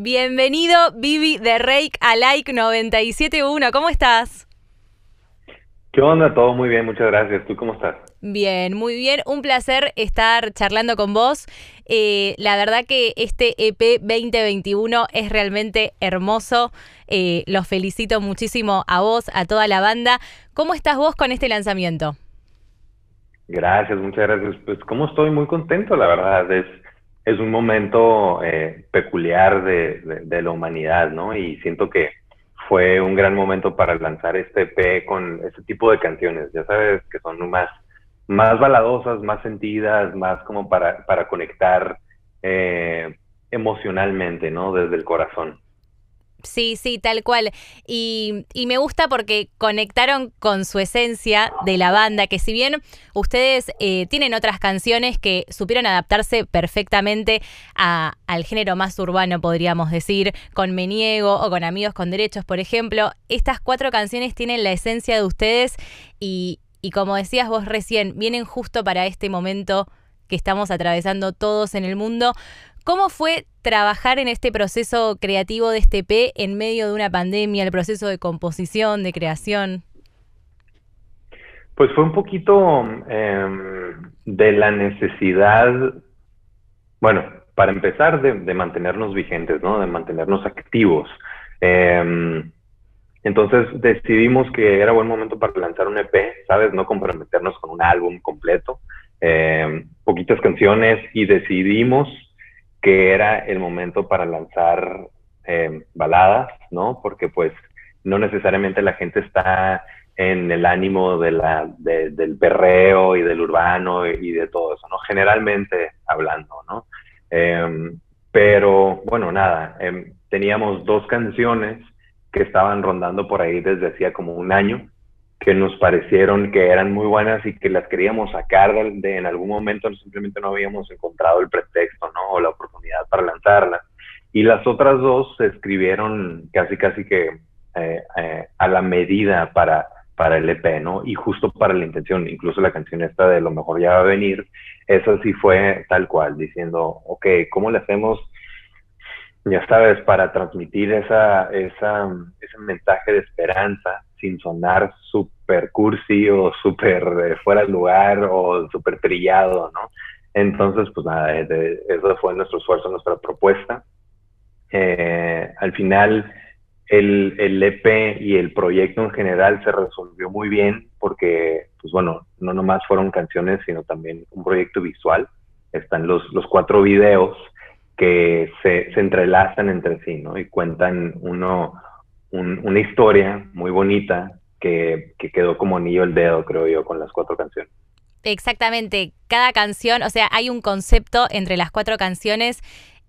Bienvenido, Vivi de Rake a Like 97.1. ¿Cómo estás? ¿Qué onda? Todo muy bien, muchas gracias. ¿Tú cómo estás? Bien, muy bien. Un placer estar charlando con vos. Eh, la verdad que este EP 2021 es realmente hermoso. Eh, los felicito muchísimo a vos, a toda la banda. ¿Cómo estás vos con este lanzamiento? Gracias, muchas gracias. Pues como estoy muy contento, la verdad. Es, es un momento eh, peculiar de, la humanidad, ¿no? Y siento que fue un gran momento para lanzar este EP con este tipo de canciones. Ya sabes que son más, más baladosas, más sentidas, más como para, para conectar eh, emocionalmente, ¿no? Desde el corazón. Sí, sí, tal cual. Y, me gusta porque conectaron con su esencia de la banda, que si bien ustedes eh, tienen otras canciones que supieron adaptarse perfectamente al género más urbano, podríamos decir, con Me Niego o con Amigos con Derechos, por ejemplo, estas cuatro canciones tienen la esencia de ustedes y, y como decías vos recién, vienen justo para este momento que estamos atravesando todos en el mundo. ¿Cómo fue trabajar en este proceso creativo de este P en medio de una pandemia, el proceso de composición, de creación? Pues fue un poquito em, de la necesidad, bueno, para empezar, de, mantenernos vigentes, ¿no? De mantenernos activos. Em, entonces decidimos que era buen momento para lanzar un EP, ¿sabes? No comprometernos con un álbum completo, em, poquitas canciones y decidimos que era el momento para lanzar eh, baladas, ¿no? Porque pues no necesariamente la gente está en el ánimo del perreo y del urbano y, de todo eso, ¿no? Generalmente hablando, ¿no? Em, pero bueno, nada, em, teníamos dos canciones que estaban rondando por ahí desde hacía como un año que nos parecieron que eran muy buenas y que las queríamos sacar de, en algún momento, simplemente no habíamos encontrado el pretexto, ¿no? O la oportunidad para lanzarlas. Y las otras dos se escribieron casi, casi que eh, eh, a la medida para, para el EP, ¿no? Y justo para la intención, incluso la canción esta de Lo mejor ya va a venir, eso sí fue tal cual, diciendo, ok, ¿cómo le hacemos? Ya sabes, para transmitir esa, esa, ese mensaje de esperanza sin sonar súper cursi o súper eh, fuera de lugar o súper trillado, ¿no? Entonces, pues nada, eso fue nuestro esfuerzo, nuestra propuesta. Eh, al final, el, el, EP y el proyecto en general se resolvió muy bien porque, pues bueno, no nomás fueron canciones, sino también un proyecto visual. Están los, los cuatro videos que se, se entrelazan entre sí, ¿no? Y cuentan uno, una historia muy bonita que, que quedó como anillo el dedo, creo yo, con las cuatro canciones. Exactamente, cada canción, o sea, hay un concepto entre las cuatro canciones.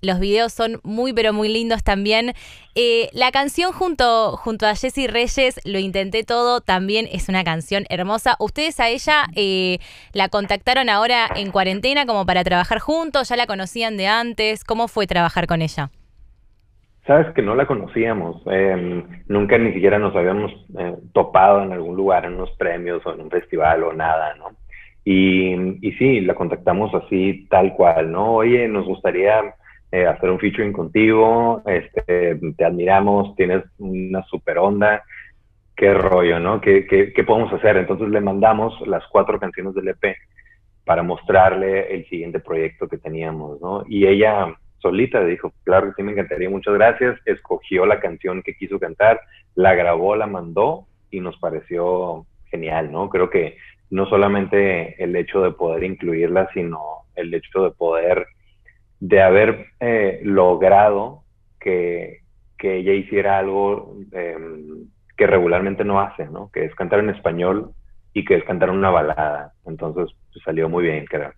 Los videos son muy, pero muy lindos también. Eh, la canción junto, junto a Jessie Reyes, Lo Intenté Todo, también es una canción hermosa. ¿Ustedes a ella eh, la contactaron ahora en cuarentena como para trabajar juntos? ¿Ya la conocían de antes? ¿Cómo fue trabajar con ella? Sabes que no la conocíamos, em, nunca ni siquiera nos habíamos eh, topado en algún lugar, en unos premios o en un festival o nada, ¿no? Y, sí, la contactamos así, tal cual, ¿no? Oye, nos gustaría eh, hacer un featuring contigo, este, te admiramos, tienes una super onda, qué rollo, ¿no? ¿Qué, qué, qué podemos hacer? Entonces le mandamos las cuatro canciones del EP para mostrarle el siguiente proyecto que teníamos, ¿no? Y ella solita, dijo, claro que sí, me encantaría, muchas gracias, escogió la canción que quiso cantar, la grabó, la mandó y nos pareció genial, ¿no? Creo que no solamente el hecho de poder incluirla, sino el hecho de poder, de haber eh, logrado que, que, ella hiciera algo em, que regularmente no hace, ¿no? Que es cantar en español y que es cantar una balada. Entonces, pues, salió muy bien, creo.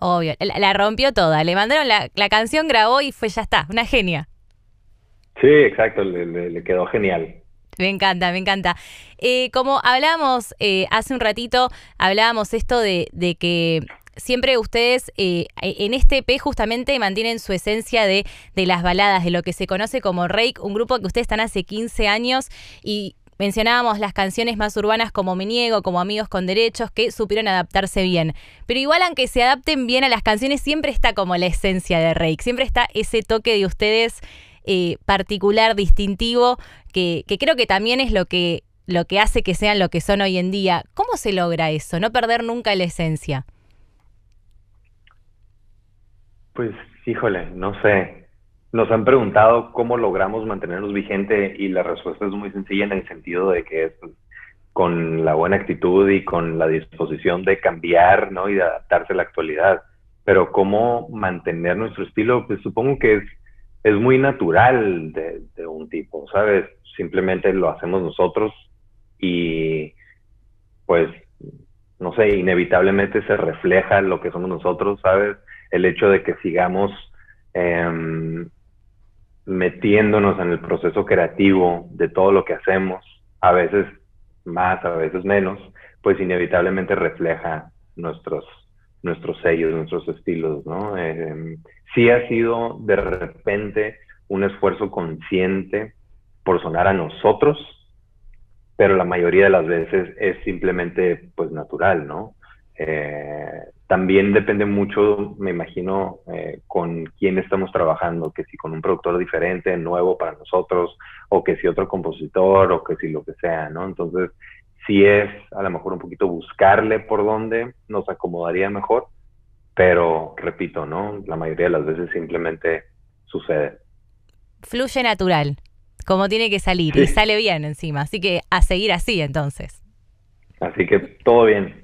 Obvio, la, rompió toda. Le mandaron la, la, canción, grabó y fue ya está, una genia. Sí, exacto, le, quedó genial. Me encanta, me encanta. Eh, como hablamos eh, hace un ratito, hablábamos esto de, de que siempre ustedes eh, en este EP justamente mantienen su esencia de, de, las baladas, de lo que se conoce como Rake, un grupo que ustedes están hace 15 años y Mencionábamos las canciones más urbanas como Me Niego, como Amigos con Derechos, que supieron adaptarse bien. Pero igual aunque se adapten bien a las canciones, siempre está como la esencia de Rake, siempre está ese toque de ustedes eh, particular, distintivo, que, que creo que también es lo que, lo que hace que sean lo que son hoy en día. ¿Cómo se logra eso? No perder nunca la esencia. Pues, híjole, no sé. Nos han preguntado cómo logramos mantenernos vigente y la respuesta es muy sencilla en el sentido de que es con la buena actitud y con la disposición de cambiar, ¿no? Y de adaptarse a la actualidad. Pero cómo mantener nuestro estilo, pues supongo que es, es muy natural de, un tipo, ¿sabes? Simplemente lo hacemos nosotros y pues, no sé, inevitablemente se refleja lo que somos nosotros, ¿sabes? El hecho de que sigamos eh, metiéndonos en el proceso creativo de todo lo que hacemos, a veces más, a veces menos, pues inevitablemente refleja nuestros, nuestros sellos, nuestros estilos, ¿no? Eh, sí ha sido de repente un esfuerzo consciente por sonar a nosotros, pero la mayoría de las veces es simplemente pues natural, ¿no? Eh, también depende mucho, me imagino, eh, quién estamos trabajando, que si con un productor diferente, nuevo para nosotros, o que si otro compositor, o que si lo que sea, ¿no? Entonces, sí es a lo mejor un poquito buscarle por dónde nos acomodaría mejor, pero repito, ¿no? La mayoría de las veces simplemente sucede. Fluye natural, como tiene que salir, y sale bien encima, así que a seguir así entonces. Así que todo bien.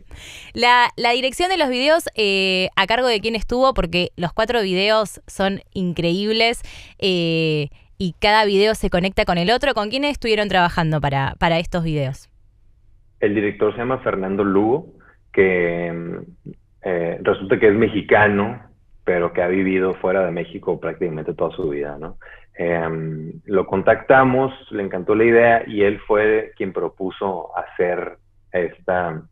La, dirección de los videos, eh, ¿a cargo de quién estuvo? Porque los cuatro videos son increíbles eh, y cada video se conecta con el otro. ¿Con quiénes estuvieron trabajando para, para estos videos? El director se llama Fernando Lugo, que eh, resulta que es mexicano, pero que ha vivido fuera de México prácticamente toda su vida, ¿no? Em, lo contactamos, le encantó la idea y él fue quien propuso hacer esta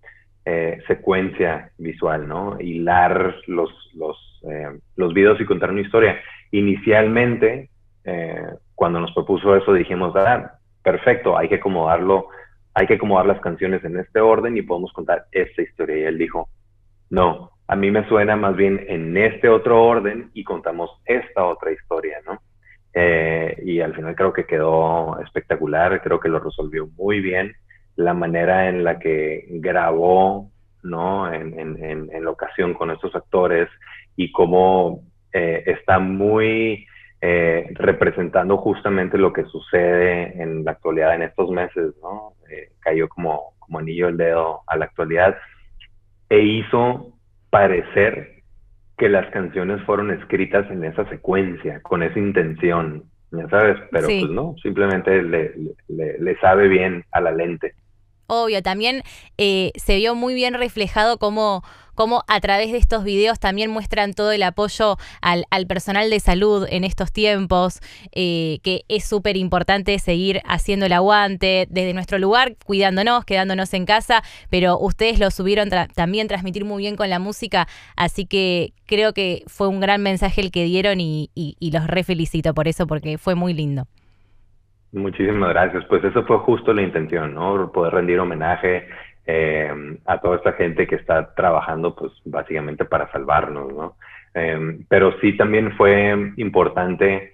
eh, secuencia visual, ¿no? Hilar los, los, eh, los videos y contar una historia. Inicialmente, eh, cuando nos propuso eso, dijimos, ah, perfecto, hay que acomodarlo, hay que acomodar las canciones en este orden y podemos contar esta historia. Y él dijo, no, a mí me suena más bien en este otro orden y contamos esta otra historia, ¿no? y al final creo que quedó espectacular, creo que lo resolvió muy bien la manera en la que grabó, ¿no? En, en, en, la ocasión con estos actores y cómo eh, está muy eh, representando justamente lo que sucede en la actualidad en estos meses, ¿no? Eh, cayó como, como anillo el dedo a la actualidad e hizo parecer que las canciones fueron escritas en esa secuencia, con esa intención, ya sabes, pero pues no, simplemente le, le, le sabe bien a la lente. Obvio, también eh, se vio muy bien reflejado cómo, cómo, a través de estos videos también muestran todo el apoyo al, personal de salud en estos tiempos, eh, que es súper importante seguir haciendo el aguante desde nuestro lugar, cuidándonos, quedándonos en casa, pero ustedes lo subieron también transmitir muy bien con la música, así que creo que fue un gran mensaje el que dieron y, y los re felicito por eso porque fue muy lindo. Muchísimas gracias. Pues eso fue justo la intención, ¿no? Poder rendir homenaje eh, a toda esta gente que está trabajando, pues básicamente para salvarnos, ¿no? Eh, pero sí también fue importante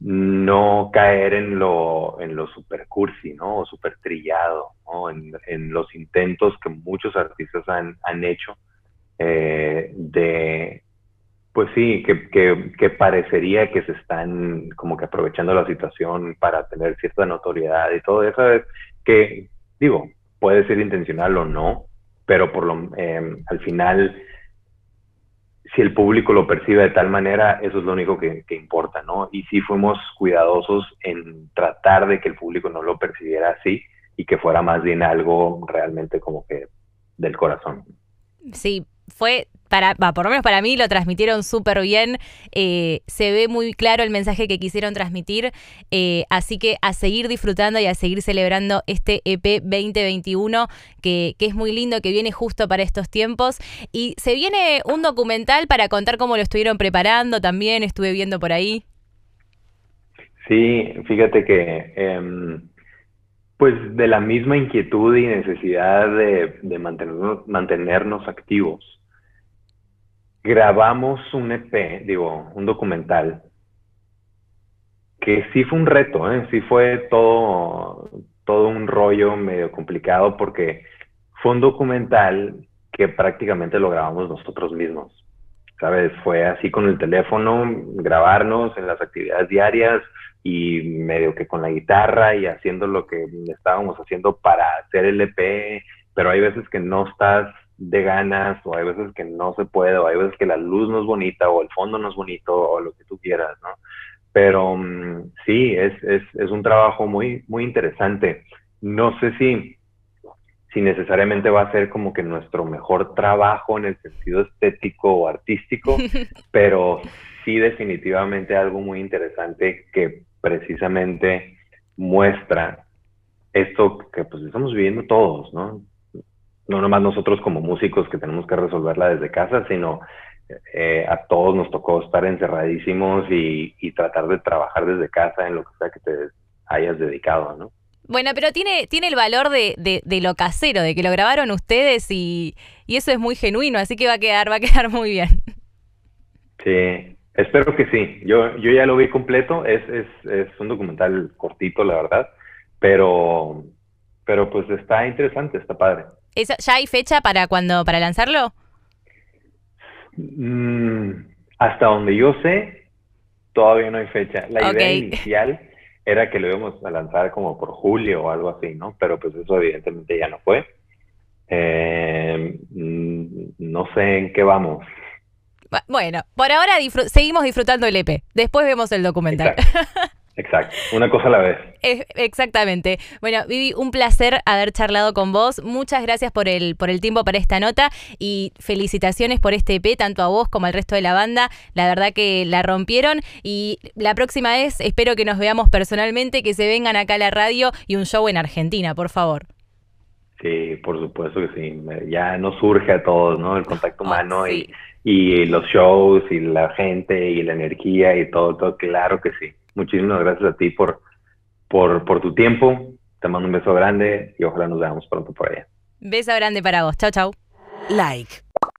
no caer en lo, en lo super cursi, ¿no? O super trillado, ¿no? En, en los intentos que muchos artistas han, han hecho eh, de pues sí, que, que, parecería que se están como que aprovechando la situación para tener cierta notoriedad y todo eso, es que, digo, puede ser intencional o no, pero por lo, eh, al final, si el público lo percibe de tal manera, eso es lo único que, que importa, ¿no? Y sí fuimos cuidadosos en tratar de que el público no lo percibiera así y que fuera más bien algo realmente como que del corazón. Sí, fue para, por lo menos para mí lo transmitieron súper bien, eh, se ve muy claro el mensaje que quisieron transmitir, eh, así que a seguir disfrutando y a seguir celebrando este EP 2021, que, que, es muy lindo, que viene justo para estos tiempos, y se viene un documental para contar cómo lo estuvieron preparando también, estuve viendo por ahí. Sí, fíjate que... Em, pues de la misma inquietud y necesidad de, de mantenernos, mantenernos activos, grabamos un EP, digo, un documental, que sí fue un reto, ¿eh? sí fue todo, todo un rollo medio complicado porque fue un documental que prácticamente lo grabamos nosotros mismos. ¿Sabes? Fue así con el teléfono, grabarnos en las actividades diarias y medio que con la guitarra y haciendo lo que estábamos haciendo para hacer el EP, pero hay veces que no estás de ganas o hay veces que no se puede o hay veces que la luz no es bonita o el fondo no es bonito o lo que tú quieras, ¿no? Pero mm, sí, es, es, es, un trabajo muy, muy interesante. No sé si, si necesariamente va a ser como que nuestro mejor trabajo en el sentido estético o artístico, pero sí definitivamente algo muy interesante que precisamente muestra esto que pues estamos viviendo todos, ¿no? No nomás nosotros como músicos que tenemos que resolverla desde casa, sino eh, a todos nos tocó estar encerradísimos y, tratar de trabajar desde casa en lo que sea que te hayas dedicado, ¿no? Bueno, pero tiene, tiene el valor de, de, lo casero, de que lo grabaron ustedes y, y, eso es muy genuino, así que va a quedar, va a quedar muy bien. Sí, espero que sí. Yo, yo ya lo vi completo, es, es, es un documental cortito, la verdad, pero, pero pues está interesante, está padre. ¿Ya hay fecha para cuando, para lanzarlo? Mm, hasta donde yo sé, todavía no hay fecha. La idea inicial era que lo íbamos a lanzar como por julio o algo así, ¿no? Pero pues eso evidentemente ya no fue. Eh, mm, no sé en qué vamos. Bueno, por ahora seguimos disfrutando el EP. Después vemos el documental. Exacto, una cosa a la vez. exactamente. Bueno, Vivi, un placer haber charlado con vos. Muchas gracias por el, por el tiempo para esta nota y felicitaciones por este EP, tanto a vos como al resto de la banda. La verdad que la rompieron y la próxima vez espero que nos veamos personalmente, que se vengan acá a la radio y un show en Argentina, por favor. Sí, por supuesto que sí. Ya nos surge a todos, ¿no? El contacto oh, humano y, y los shows y la gente y la energía y todo, todo, claro que sí muchísimas gracias a ti por, por, por tu tiempo. Te mando un beso grande y ojalá nos veamos pronto por allá. Beso grande para vos. Chao, chao. Like.